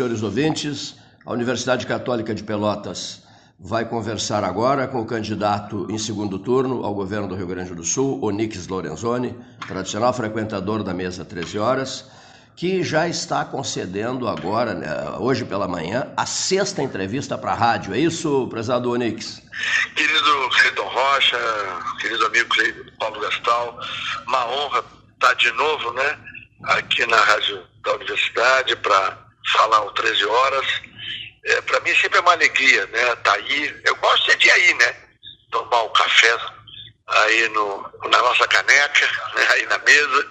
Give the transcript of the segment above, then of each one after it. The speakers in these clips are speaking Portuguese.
senhores ouvintes, a Universidade Católica de Pelotas vai conversar agora com o candidato em segundo turno ao governo do Rio Grande do Sul, Onix Lorenzoni, tradicional frequentador da mesa 13 horas, que já está concedendo agora, né, hoje pela manhã, a sexta entrevista para a rádio. É isso, prezado Onix? Querido Cleiton Rocha, querido amigo Paulo Gastal, uma honra estar de novo, né, aqui na rádio da universidade para falar o 13 horas é, para mim sempre é uma alegria, né? Tá aí. Eu gosto de ir aí, né? Tomar um café aí no, na nossa caneca, né? aí na mesa,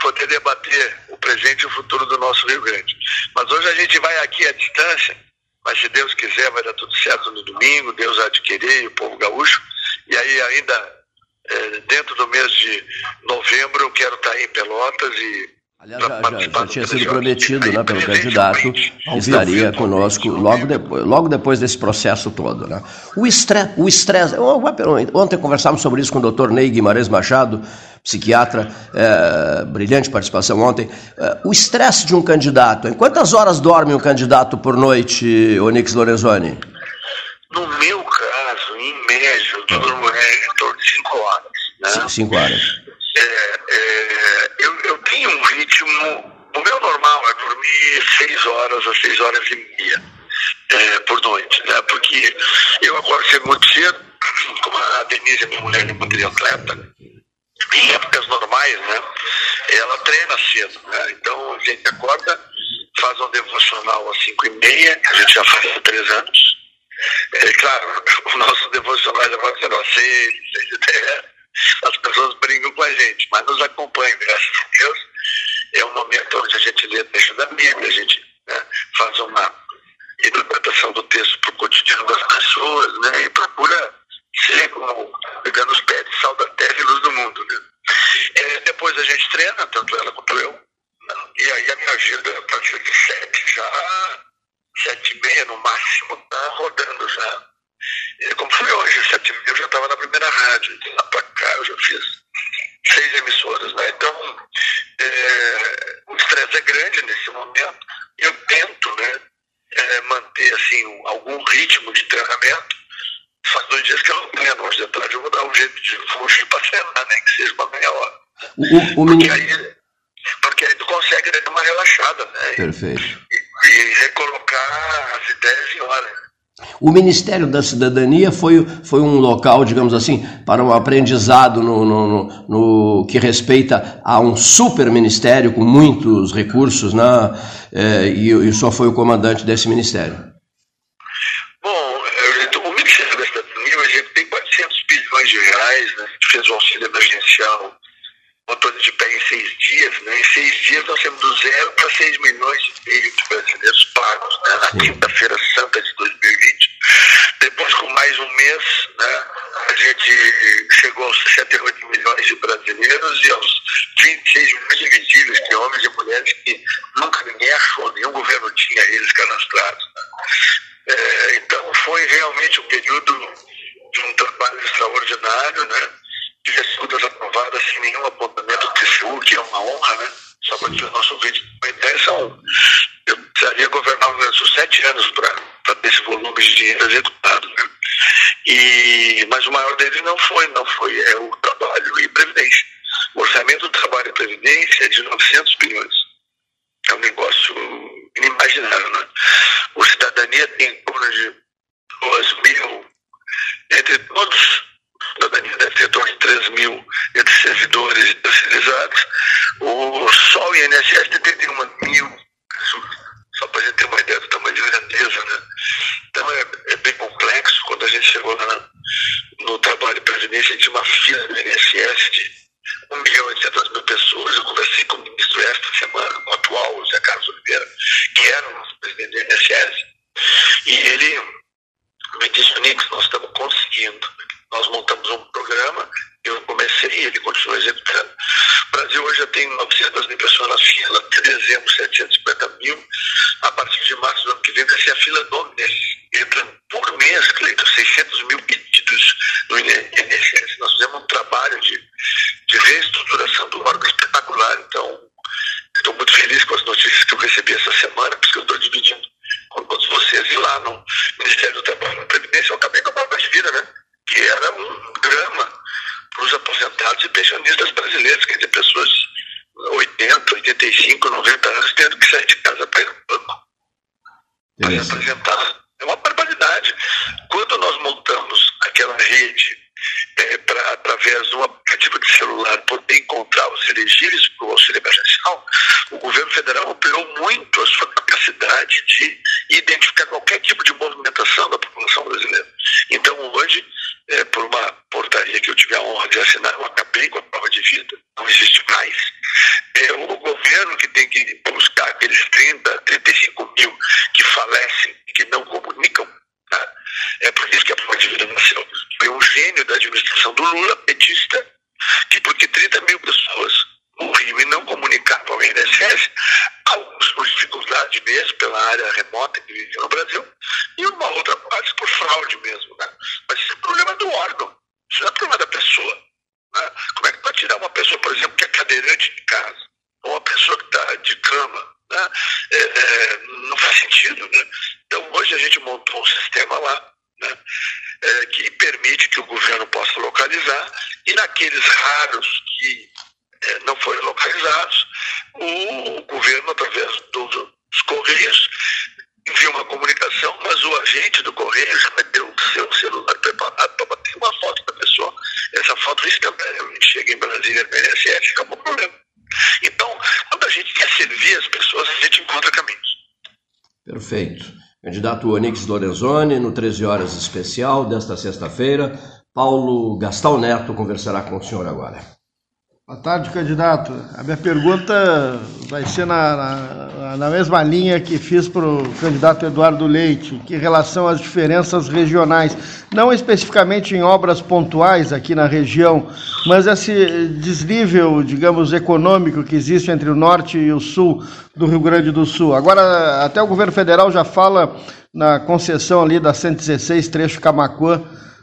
poder debater o presente e o futuro do nosso Rio Grande. Mas hoje a gente vai aqui à distância, mas se Deus quiser vai dar tudo certo no domingo, Deus querer, e o povo gaúcho. E aí ainda é, dentro do mês de novembro eu quero estar aí em Pelotas e Aliás, já, já, já tinha sido prometido né, pelo candidato que estaria conosco logo depois, logo depois desse processo todo. Né? O estresse, o estresse ontem conversávamos sobre isso com o Dr. Ney Guimarães Machado, psiquiatra, é, brilhante participação ontem. É, o estresse de um candidato, em quantas horas dorme um candidato por noite, Onix Lorenzoni? No meu caso, em média, eu durmo em torno de 5 horas. Né? Cinco horas. É, é, eu, eu tenho um ritmo. O meu normal é dormir seis horas a seis horas e meia é, por noite, né? Porque eu acordo sempre muito cedo, como a Denise, minha mulher, é muito atleta, em épocas normais, né? Ela treina cedo, né? Então a gente acorda, faz um devocional às cinco e meia, a gente já faz há três anos. É claro, o nosso devocional agora será seis, seis e dez as pessoas brincam com a gente, mas nos acompanham, graças a Deus. É um momento onde a gente lê texto da Bíblia, a gente né, faz uma interpretação do texto para o cotidiano das pessoas, né, e procura ser como pegando os pés de sal da terra e luz do mundo. Né. É, depois a gente treina, tanto ela quanto eu, né, e aí a minha vida, a partir de sete, já sete e meia no máximo, está rodando já e como foi hoje, sete mil, eu já estava na primeira rádio. De lá para cá eu já fiz seis emissoras. Né? Então, é, o estresse é grande nesse momento. Eu tento né, é, manter assim, algum ritmo de treinamento. Faz dois dias que eu não treino. Hoje de tarde eu vou dar um jeito de fugir para treinar, né? que seja uma meia hora. O, o, porque, aí, porque aí tu consegue dar uma relaxada. Né? Perfeito. E, e recolocar as ideias em hora. O Ministério da Cidadania foi, foi um local, digamos assim, para um aprendizado no, no, no, no que respeita a um super ministério com muitos recursos, né? É, e, e senhor foi o comandante desse ministério. Bom, o Ministério da Cidadania tem 400 bilhões de reais, né? fez o auxílio emergencial botou de pé em seis dias, né? Em seis dias nós temos do zero para seis milhões e meio de brasileiros pagos, né? Na quinta-feira santa de 2020. Depois, com mais um mês, né? A gente chegou aos 68 milhões de brasileiros e aos 26 milhões de homens e mulheres que nunca ninguém achou, nenhum governo tinha eles cadastrados. Né? É, então, foi realmente um período de um trabalho extraordinário, né? tivesse todas aprovadas sem nenhum apontamento do TCU, que é uma honra, né? Só para ter o nosso vídeo uma ideia, são, precisaria governar o Rio sete anos para ter esse volume de dinheiro executado, né? E, mas o maior deles não foi, não foi, é o trabalho e previdência. O orçamento do trabalho e previdência é de 900 bilhões. É um negócio inimaginável, né? O cidadania tem em torno de 2 mil, entre todos cidadania deve ter torno de 3 mil entre servidores e terceirizados. O, só o INSS tem 31 mil só para a gente ter uma ideia do tamanho de grandeza, né? Então é, é bem complexo. Quando a gente chegou lá no trabalho de presidência, a gente tinha uma fila do INSS de 1 milhão e 800 mil pessoas. Eu conversei com o ministro esta semana, o atual, o Zé Carlos Oliveira, que era o nosso presidente do INSS, e ele me disse, Nix, nós estamos conseguindo nós montamos um programa, eu comecei e ele continua executando. O Brasil hoje já tem 900 mil pessoas na fila, até dezembro 750 mil. A partir de março do ano que vem vai ser a fila do mês. Entra por mês, Cleiton, 600 mil pedidos no INSS. Nós fizemos um trabalho de, de reestruturação do órgão espetacular. Então, estou muito feliz com as notícias que eu recebi essa semana, porque eu estou dividindo lá no Ministério do Trabalho e Previdência, eu acabei com a prova de vida, né? Que era um drama para os aposentados e pensionistas brasileiros, quer dizer, pessoas 80, 85, 90 anos tendo que sair de casa para ir no banco para se apresentar. É uma barbaridade. Quando nós montamos aquela rede é, para, através de um aplicativo de celular, poder encontrar os elegíveis para o auxílio emergencial, o governo federal ampliou muito a sua capacidade de identificar qualquer tipo de movimentação da população brasileira. Então, hoje, é, por uma portaria que eu tive a honra de assinar, eu acabei com a prova de vida, não existe mais. É o governo que tem que buscar aqueles 30, 35 mil que falecem e que não comunicam. Né? É por isso que a prova de vida nasceu. Foi um gênio da administração do Lula, petista, que porque 30 mil pessoas morriam e não comunicavam ao INSS, alguns por dificuldade mesmo, pela área remota que vive no Brasil, e uma outra parte por fraude mesmo. Né? Mas isso é problema do órgão, isso não é problema da pessoa. Né? Como é que pode tirar uma pessoa, por exemplo, que é cadeirante de casa, ou uma pessoa que está de cama? Né? É, é, não faz sentido. Né? Então, hoje a gente montou um sistema lá né? é, que permite que o governo possa localizar, e naqueles raros que é, não forem localizados, o governo, através dos Correios, envia uma comunicação, mas o agente do Correio já ter o seu celular preparado para bater uma foto da pessoa. Essa foto instantaneamente chega em Brasília no INSS, acabou o problema. Então, quando a gente quer servir as pessoas, a gente encontra caminhos. Perfeito. Candidato Onix Lorenzoni, no 13 horas especial desta sexta-feira. Paulo Gastal Neto conversará com o senhor agora. Boa tarde, candidato. A minha pergunta vai ser na, na, na mesma linha que fiz para o candidato Eduardo Leite, que em relação às diferenças regionais, não especificamente em obras pontuais aqui na região, mas esse desnível, digamos, econômico que existe entre o norte e o sul do Rio Grande do Sul. Agora, até o governo federal já fala na concessão ali da 116, trecho Camacuã,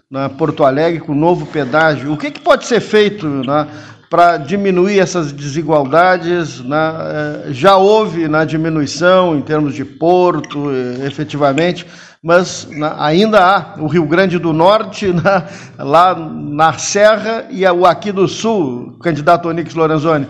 na Porto Alegre, com novo pedágio. O que, que pode ser feito né, para diminuir essas desigualdades. Né? Já houve na diminuição em termos de porto, efetivamente, mas né, ainda há o Rio Grande do Norte, né, lá na Serra, e o aqui do Sul, candidato Onix Lorenzoni.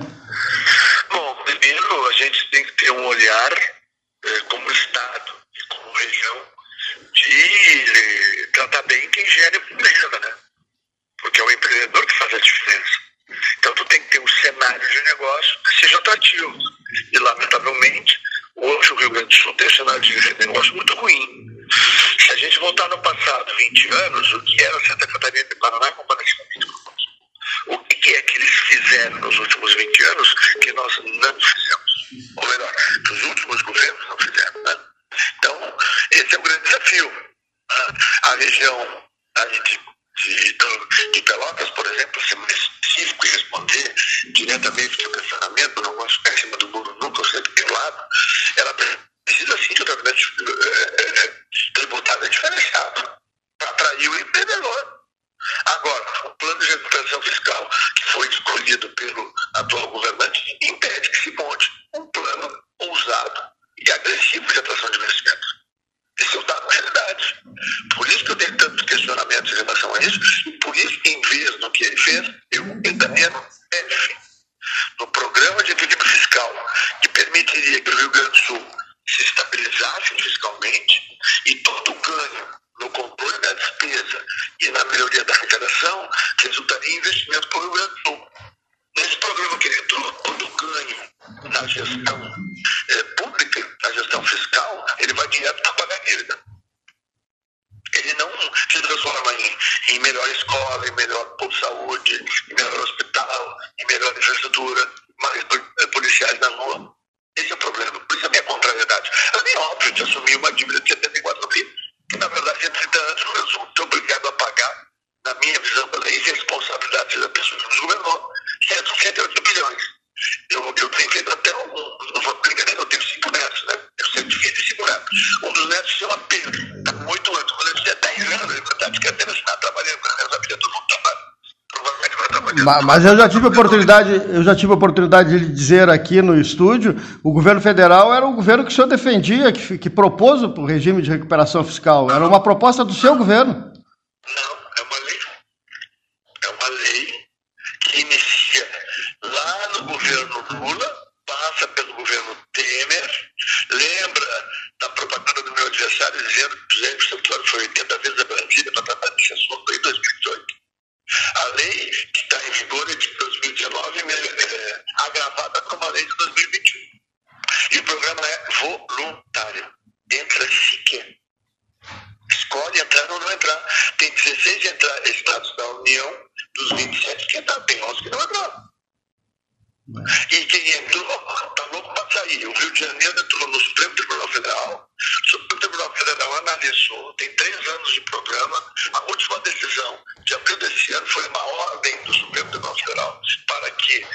Mas, eu já tive oportunidade, eu já tive oportunidade de dizer aqui no estúdio, o governo federal era o governo que o senhor defendia, que, que propôs o regime de recuperação fiscal. Era uma proposta do seu governo. Não, é uma lei. É uma lei que inicia lá no governo Lula, passa pelo governo Temer, lembra da propaganda do meu adversário dizendo que o José Santuário foi 80 vezes a Brasília para tratar desse assunto em 2018. A lei que está em vigor é de 2019, é, agravada com uma lei de 2021. E o programa é voluntário. Entra se quer. Escolhe entrar ou não entrar. Tem 16 estados da União, dos 27 que entraram. Tem 11 que não entraram. E quem entrou está louco para sair. O Rio de Janeiro entrou no Supremo Tribunal Federal. O Supremo Tribunal Federal analisou, tem três anos de programa. A última decisão de abril desse ano foi uma ordem do Supremo Tribunal Federal para que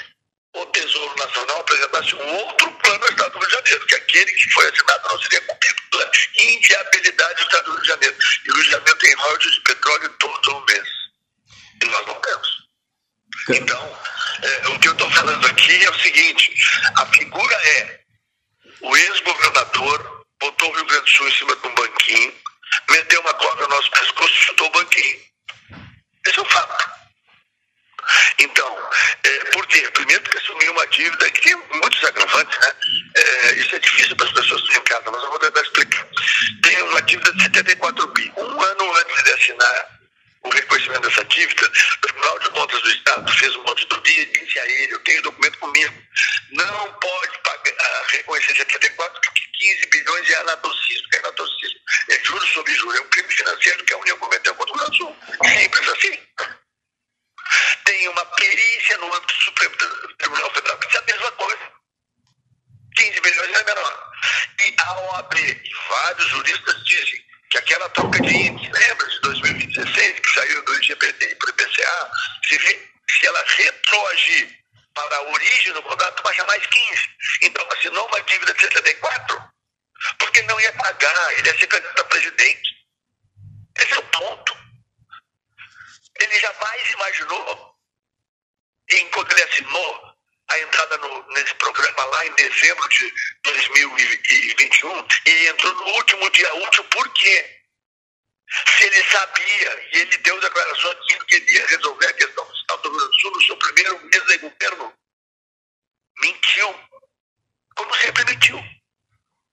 o Tesouro Nacional apresentasse um outro plano ao Estado do Rio de Janeiro, que aquele que foi assinado não seria cumprido pela inviabilidade do Estado do Rio de Janeiro. E o Rio de Janeiro tem royalties de petróleo todos os meses. E nós não temos. Então, é, o que eu estou falando aqui é o seguinte: a figura é o ex-governador botou o Rio Grande do Sul em cima de um banquinho, meteu uma corda no nosso pescoço e chutou o banquinho. Esse é um fato. Então, é, por quê? Primeiro porque assumiu uma dívida que tem muitos agravantes, né? É, isso é difícil para as pessoas estão em casa, mas eu vou tentar explicar. Tem uma dívida de 74 bi. Um ano antes de assinar o reconhecimento dessa dívida, o Tribunal de Contas do Estado fez uma auditoria e disse a ele, eu tenho documento comigo, não pode pagar, ah, reconhecer 74 porque 15 bilhões é anatocismo. é anatocismo? É juros sobre juros, é um crime financeiro que a União cometeu contra o Sul. Simples assim. Tem uma perícia no âmbito do Supremo Tribunal Federal que diz a mesma coisa. 15 bilhões é menor. E a OAB e vários juristas dizem que aquela troca de índice, lembra de 2016, que saiu do IGPT para o IPCA, se, se ela retroagir para a origem do contrato, baixa mais 15. Então, assinou uma dívida de 74, porque não ia pagar, ele ia ser candidato a presidente. Esse é o ponto. Ele jamais imaginou, enquanto ele assinou a entrada no, nesse programa lá em dezembro de 2021, e entrou no último dia útil, por quê? Se ele sabia e ele deu declarações que ele queria resolver a questão fiscal do Rio Grande do Sul no seu primeiro mês de governo, mentiu. Como sempre mentiu.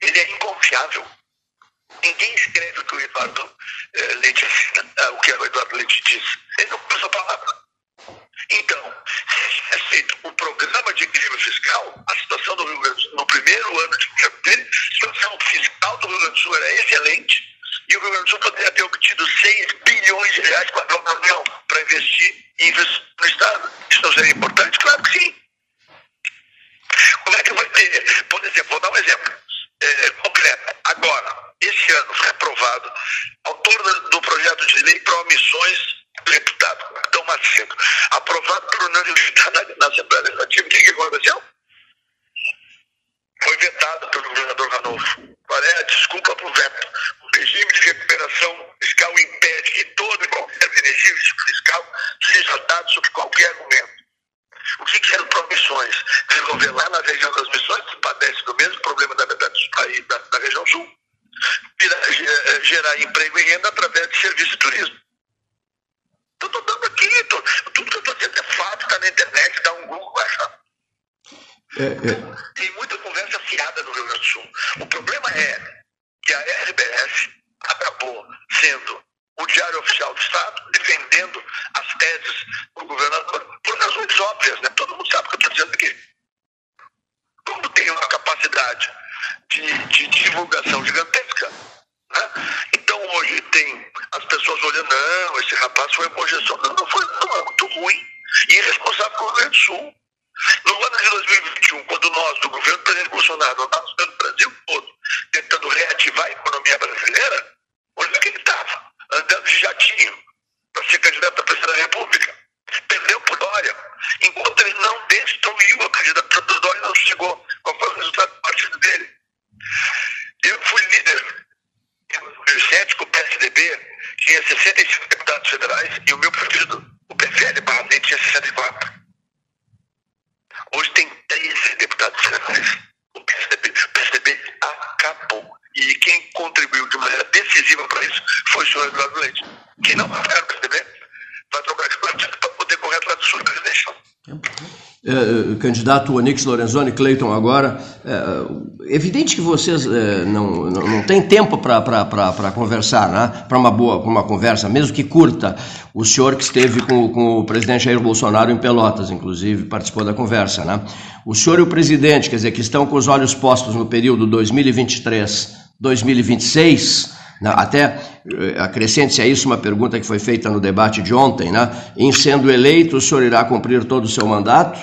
Ele é inconfiável. Ninguém escreve o que o Eduardo eh, Leite o que o Eduardo Leite diz. Ele não usa a palavra. Então, se é feito um programa de equilíbrio fiscal, a situação do Rio Grande do Sul, no primeiro ano de governo dele, a situação fiscal do Rio Grande do Sul era excelente e o Rio Grande do Sul poderia ter obtido 6 bilhões de reais com a própria União para investir e investir no Estado. Isso não seria importante? Claro que sim. Como é que vai ter? Por exemplo, vou dar um exemplo é, concreto. Agora, esse ano foi aprovado, autor do projeto de lei para omissões do deputado Capitão Macedo, aprovado por unanimidade na, na Assembleia Legislativa. O que, que aconteceu? Foi vetado pelo governador Ranolfo. Qual é a desculpa para o veto? O regime de recuperação fiscal impede que todo e qualquer benefício fiscal seja dado sob qualquer argumento. O que, promissões? Desenvolver lá na região das missões, que padece do mesmo problema da país, da, da região sul, eh, gerar emprego e renda através de serviço de turismo. Estou dando aqui, tô, tudo que eu estou dizendo é fato, está na internet, dá um Google, vai achar. É, é. Tem muita conversa fiada no Rio Grande do Sul. O problema é que a RBS acabou sendo o Diário Oficial do Estado, defendendo as teses do governador, por razões óbvias, né? Todo mundo sabe o que eu estou dizendo aqui. Como tem uma capacidade de, de divulgação gigantesca, né? Então hoje tem as pessoas olhando, não, esse rapaz foi projeção. Não, não foi, não, é muito ruim. E irresponsável com o Rio Grande do Sul. No ano de 2021, quando nós, do governo do presidente Bolsonaro, andávamos pelo Brasil todo, tentando reativar a economia brasileira, onde que ele estava? andando de jatinho para ser candidato a presidente da República. Perdeu por Dória. Enquanto ele não destruiu a candidatura do Dória, não chegou. Qual foi o resultado do partido dele? Eu fui líder em 2007 com o PSDB, tinha 65 deputados federais, e o meu partido, o PFL, Barra tinha 64. contribuiu de maneira decisiva para isso foi o senhor Eduardo Leite, que não vai ficar no PSDB, vai trocar de partido para poder correr atrás do senhor presidencial. É, é, candidato Onix Lorenzoni, Cleiton agora, é, evidente que vocês não, não, não têm tempo para conversar, né? para uma boa uma conversa, mesmo que curta. O senhor que esteve com, com o presidente Jair Bolsonaro em Pelotas, inclusive, participou da conversa. Né? O senhor e o presidente, quer dizer, que estão com os olhos postos no período 2023-2026, né? Até eh, acrescente-se a isso uma pergunta que foi feita no debate de ontem, né? Em sendo eleito, o senhor irá cumprir todo o seu mandato?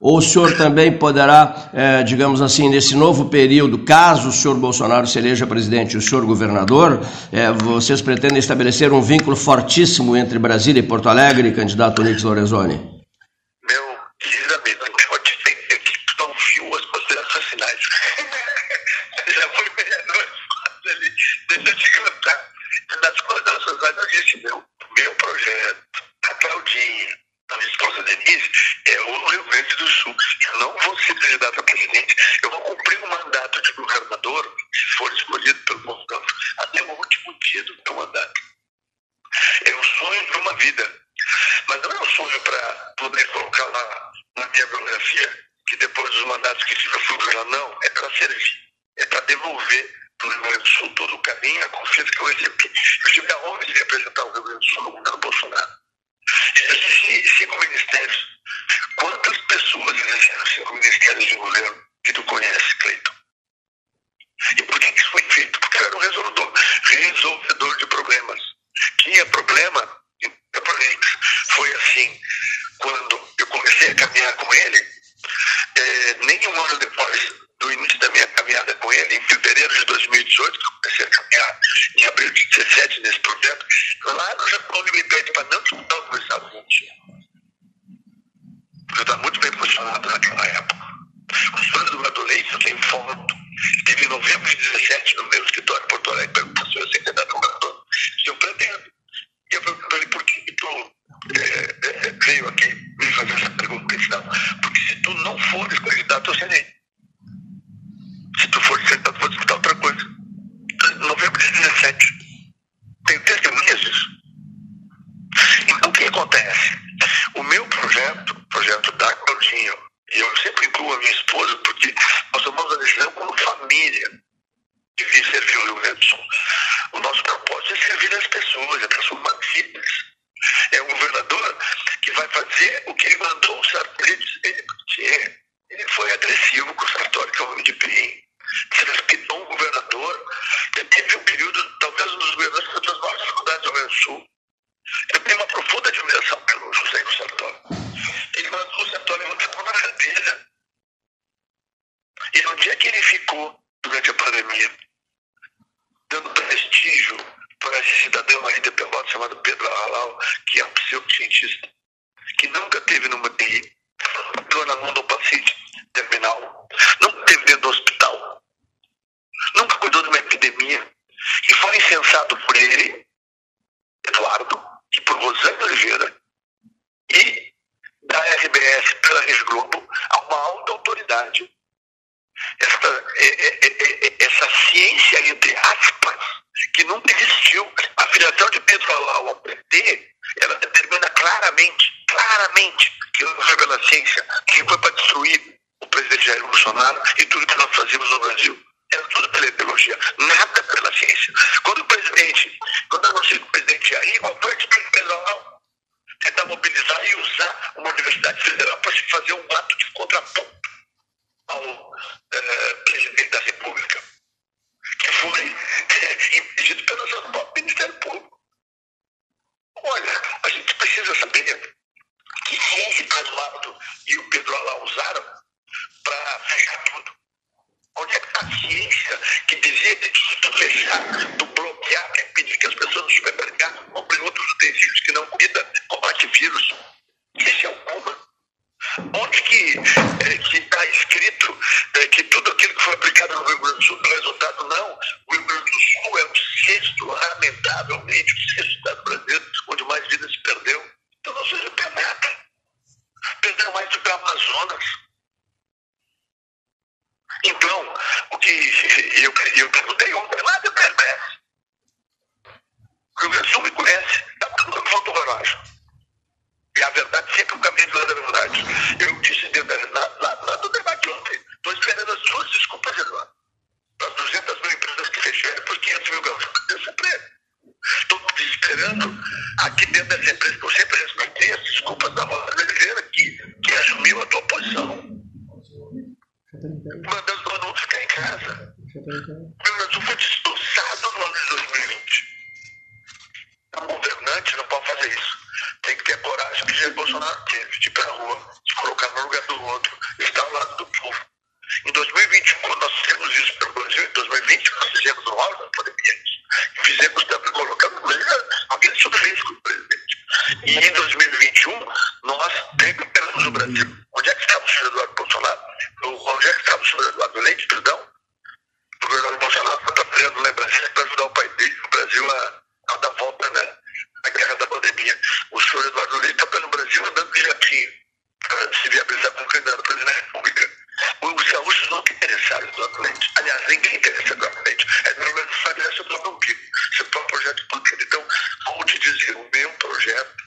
Ou o senhor também poderá, é, digamos assim, nesse novo período, caso o senhor Bolsonaro se eleja presidente e o senhor governador, é, vocês pretendem estabelecer um vínculo fortíssimo entre Brasília e Porto Alegre, candidato Nix Lorenzoni? Denise, é o Rio Grande do Sul. Eu não vou ser candidato a presidente, eu vou cumprir o mandato de governador, se for escolhido pelo povo, até o último dia do meu mandato. É um sonho de uma vida. Mas não é um sonho para poder colocar lá na minha biografia que depois dos mandatos que tive eu fui governador. Não, é para servir. É para devolver para o Rio Grande do Sul todo o caminho, a confiança que eu recebi. Eu tive a honra de representar o Rio Grande do Sul no governo Bolsonaro. Existem cinco ministérios. Quantas pessoas exerceram cinco ministérios de governo que tu conhece, Cleiton? E por que isso foi feito? Porque era um resolvedor, resolvedor de problemas. Tinha problema, foi assim, quando eu comecei a caminhar com ele, é, nem um ano depois do início da minha caminhada com ele, em fevereiro de 2018, que eu comecei a caminhar em abril de 2017 nesse projeto, lá no Japão ele me pede para não disputar o Estado Argentina. Porque eu estava muito bem posicionado naquela época. O senhor Eduardo Leite, eu tenho foto, esteve em novembro de 2017 no meu escritório em Porto Alegre, perguntou se eu candidato a governador. Se eu pretendo. E eu perguntei para ele, por que tu é, é, veio aqui me fazer essa pergunta? Ele porque se tu não fores candidato, eu serei. Se tu for candidato, vou disputar outra coisa. Novembro de 17. Tenho testemunhas disso. Então, o que acontece? O meu projeto, o projeto da Claudinho, eu sempre incluo a minha esposa, porque nós tomamos a decisão como família de vir servir o Rio Grande do Sul. O nosso propósito é servir as pessoas, é transformar vidas. É um governador que vai fazer o que ele mandou o Sartori dizer. Ele foi agressivo com o Sartori, que é um homem de bem. Se respeitou um governador. Ele teve um período, talvez um dos governadores que das maiores dificuldades do Rio Grande do Sul. Eu tenho uma profunda admiração pelo José Sartori. Ele mandou o Sartori muito na cadeira. E no dia que ele ficou, durante a pandemia, dando prestígio para esse cidadão aí de Pelotas chamado Pedro Halal, que é um pseudocientista, que nunca teve numa TI, entrou na mão do paciente terminal, nunca teve dentro do hospital, nunca cuidou de uma epidemia, e foi incensado por ele, Eduardo, e por Rosane Oliveira, e da RBS pela Rede Globo, a uma alta autoridade. Essa, essa ciência, entre aspas, que nunca existiu. A filiação de Pedro Alau ao PT, ela determina claramente, claramente, que foi pela ciência, que foi para destruir o presidente Jair Bolsonaro e tudo que nós fazíamos no Brasil. Era tudo pela ideologia, nada pela ciência. Quando o presidente, quando anunciou o presidente Jair, qual foi a atitude de Pedro Alau? Tentar mobilizar e usar uma universidade federal para se fazer um ato de contraponto ao eh, presidente da República, que foi eh, impedido pelo seu próprio Ministério Público. Olha, a gente precisa saber que ciência Eduardo e o Pedro Alá usaram para fechar tudo. Onde é que está a ciência que dizia que se tu fechar, tu bloquear, quer pedir que as pessoas no supermercado comprem outros utensílios que não cuidam, combate vírus? Esse é o coma. Onde que é, está escrito é, que tudo aquilo que foi aplicado no Rio Grande do Sul deu resultado? Não. O Rio Grande do Sul é o sexto, lamentavelmente, o sexto estado brasileiro onde mais vida se perdeu. Então não seja penata. Perdeu mais do que o Amazonas. Então, o que eu, eu perguntei ontem lá de Berbé, 500 mil gaúchos desemprego. Estou esperando aqui dentro dessa empresa, que eu sempre respeitei as desculpas da Rosa Oliveira, que, que assumiu a tua posição. Mandando todo mundo ficar em casa. Meu Brasil foi destroçado no ano de 2020. Um governante não pode fazer isso. Tem que ter a coragem que o Jair Bolsonaro teve de ir para a rua, se colocar no lugar do outro, estar ao lado do povo. Em 2021, quando nós fizemos isso para o Brasil, em 2020, nós fizemos o auge da pandemia. Fizemos também colocando alguém sob risco, presidente. E em 2021, nós recuperamos o Brasil. Onde é que estava o senhor Eduardo Bolsonaro? Onde é que estava o senhor Eduardo Leite, perdão? O governador Bolsonaro está trabalhando lá em Brasília para ajudar o pai dele, o Brasil, a, a dar volta né, na guerra da pandemia. O senhor Eduardo Leite está pelo Brasil andando de jatinho para se viabilizar como candidato a presidente da República. Os gaúchos não interessaram do Atlético. Aliás, ninguém interessa do Atlético. É pelo menos sabe essa própria umbigo, seu próprio projeto político. Então, como te dizer, o meu projeto,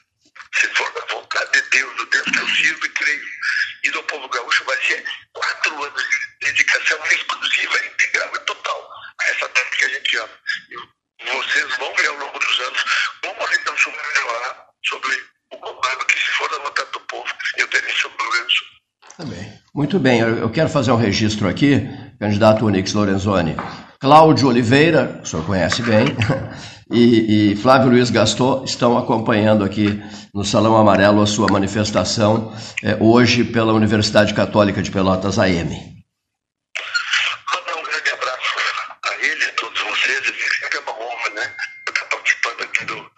se for da vontade de Deus, do Deus que eu sirvo e creio, e do povo gaúcho, vai ser quatro anos de dedicação exclusiva, integral e total a essa terra que a gente ama. E vocês vão ver ao longo dos anos como a gente souber melhorar sobre o comando que, se for da vontade do povo, eu terei sobre o Rio. Muito bem, eu quero fazer um registro aqui, candidato Onix Lorenzoni. Cláudio Oliveira, o senhor conhece bem, e, e, Flávio Luiz Gaston estão acompanhando aqui no Salão Amarelo a sua manifestação é, hoje pela Universidade Católica de Pelotas AM. Mandar um grande abraço a ele, a todos vocês, é uma honra, né? estar participando aqui do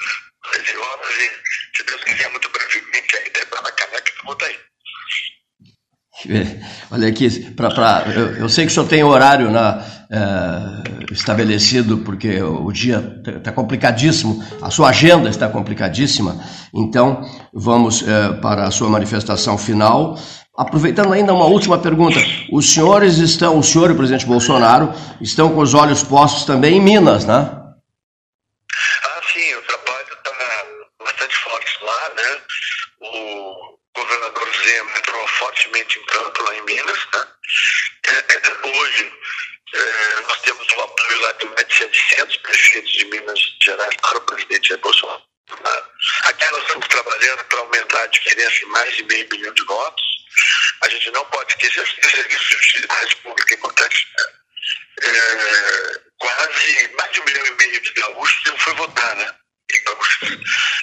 13 Horas e, se Deus quiser, muito brevemente, aí, caneca, eu vou estar aí. Olha aqui, pra, pra, eu, eu, sei que o senhor tem horário na, é, estabelecido, porque o dia está complicadíssimo, a sua agenda está complicadíssima, então vamos é, para a sua manifestação final. Aproveitando ainda uma última pergunta, os senhores estão, o senhor e o presidente Bolsonaro, estão com os olhos postos também em Minas, né? Ah, sim, o trabalho está bastante forte lá, né? O governador Zema entrou fortemente em campo lá em Minas. Né? É, hoje, é, nós temos um apoio lá de mais de 700 prefeitos de Minas Gerais para o presidente Jair Bolsonaro. Né? Aqui nós estamos trabalhando para aumentar a diferença em mais de meio bilhão de votos. A gente não pode esquecer que o serviço de utilidade pública é importante. Né? É, quase mais de um milhão e meio de gaúchos não foi votar, né? Gaúchos.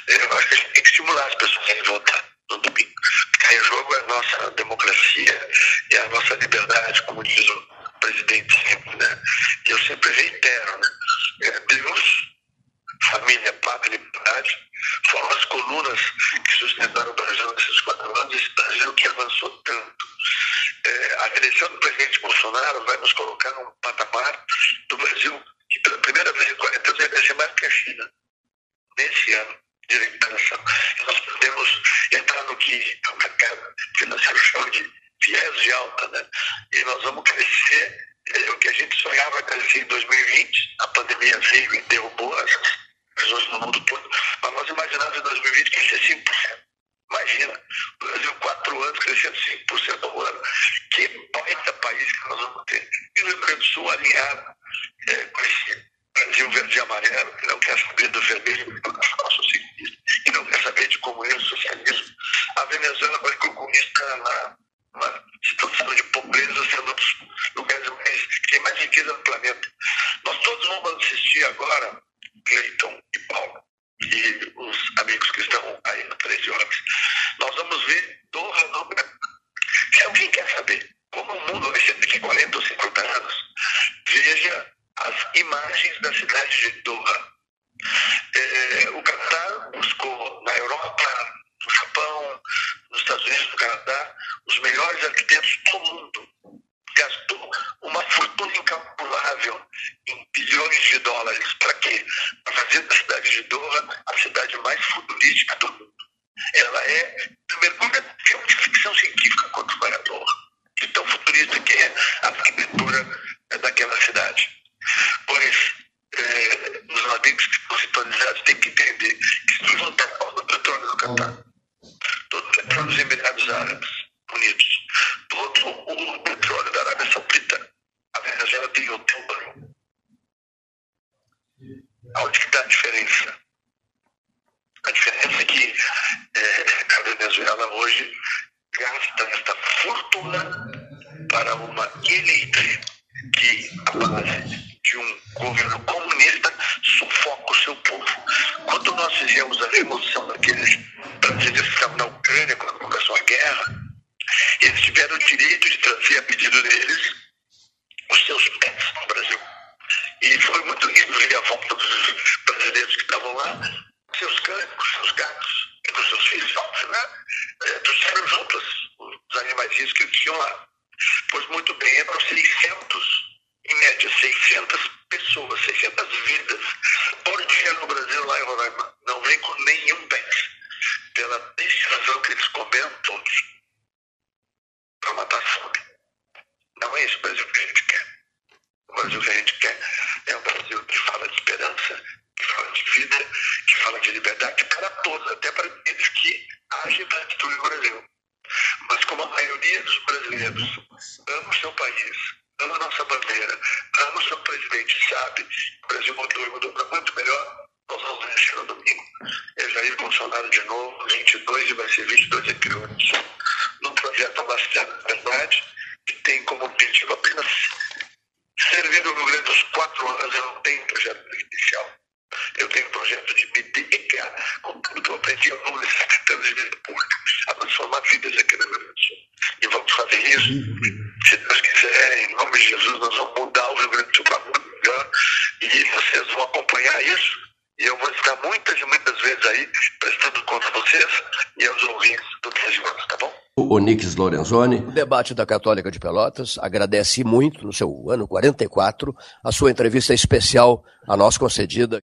Eu acho que a gente tem que estimular as pessoas a votar no domingo. Porque em jogo é a nossa democracia e a nossa liberdade, como diz o presidente sempre, né? E eu sempre reitero, né? É Deus, família, pátria e liberdade foram as colunas que sustentaram o Brasil nesses quatro anos, esse Brasil que avançou tanto. É, a eleição do presidente Bolsonaro vai nos colocar num patamar do Brasil que pela primeira vez em 40 anos vai crescer mais que a China nesse ano de recuperação. Nós podemos entrar no que o mercado financeiro chama de viés de alta, né? E nós vamos crescer é, o que a gente sonhava crescer em 2020, a pandemia veio e derrubou as pessoas no mundo todo, mas nós imaginávamos em 2020 crescer 5%. Imagina, o Brasil, anos crescendo 5% ao ano. Que baita país que nós vamos ter. E o Rio Grande do Sul alinhado é, com esse Brasil verde e amarelo, que não quer saber do vermelho e não quer saber de comunismo e socialismo. A Venezuela vai concluir está na, situação de pobreza, sendo um dos lugares mais, que mais riqueza no planeta. Nós todos vamos assistir agora, Cleiton e Paulo, e os amigos que estão aí no 13 horas, nós vamos ver Doha no Se alguém quer saber como o mundo vai ser daqui a 40 ou 50 anos, veja as imagens da cidade de Doha. É, o Qatar buscou na Europa, no Japão, nos Estados Unidos, no Canadá, os melhores arquitetos do mundo. Gastou uma fortuna incalculável em bilhões de dólares. Para quê? Para fazer da cidade de Doha a cidade mais futurística do mundo. Ela é, mergulha filme de ficção científica quanto vai a Doha. De tão futurista que é a arquitetura daquela cidade. Pois é, os amigos que estão sintonizados têm que entender que se levantar todo o petróleo do Catar, todo o petróleo dos Emirados Árabes Unidos, todo o petróleo da Arábia Saudita, a Venezuela tem outubro. Onde que está a diferença? A diferença é que é, a Venezuela hoje gasta esta fortuna para uma elite que, a base de um governo comunista, sufoca o seu povo. Quando nós fizemos a remoção daqueles brasileiros que estavam na Ucrânia, quando começou a guerra, eles tiveram o direito de trazer a pedido deles os seus pets no Brasil. E foi muito lindo ver a volta dos brasileiros que estavam lá, seus cães, com seus gatos e com seus filhos, né? É, trouxeram juntos os animaizinhos que eles tinham lá. Pois muito bem, eram 600, em média 600 pessoas, 600 vidas por dia no Brasil, lá em Roraima. Não vem com nenhum pet. Pela triste razão que eles comeram todos para matar a fome. Não é esse o Brasil que a gente quer. O Brasil que a gente quer é um Brasil que fala de esperança, que fala de vida, que fala de liberdade para todos, até para aqueles que agem para destruir o Brasil. Mas como a maioria dos brasileiros ama o seu país, ama a nossa bandeira, ama o seu presidente, sabe, o Brasil mudou e mudou para muito melhor, nós vamos vencer no domingo. É Jair Bolsonaro de novo, 22 e vai ser 22 aqui hoje. Num projeto bastante verdade, que tem como objetivo apenas servir o Rio Grande dos quatro anos. Eu não tenho projeto presidencial. Eu tenho um projeto de me dedicar com tudo que eu aprendi ao longo desses 70 anos de vida pública a transformar vidas aqui no Rio Grande do Sul. E vamos fazer isso. Se Deus quiser, em nome de Jesus, nós vamos mudar o Rio Grande do Sul para muito melhor. E vocês vão acompanhar isso. E eu vou estar muitas e muitas vezes aí prestando conta a vocês e aos ouvintes do 13 anos, tá bom? O Nix Lorenzoni. O debate da Católica de Pelotas agradece muito, no seu ano 44, a sua entrevista especial a nós concedida.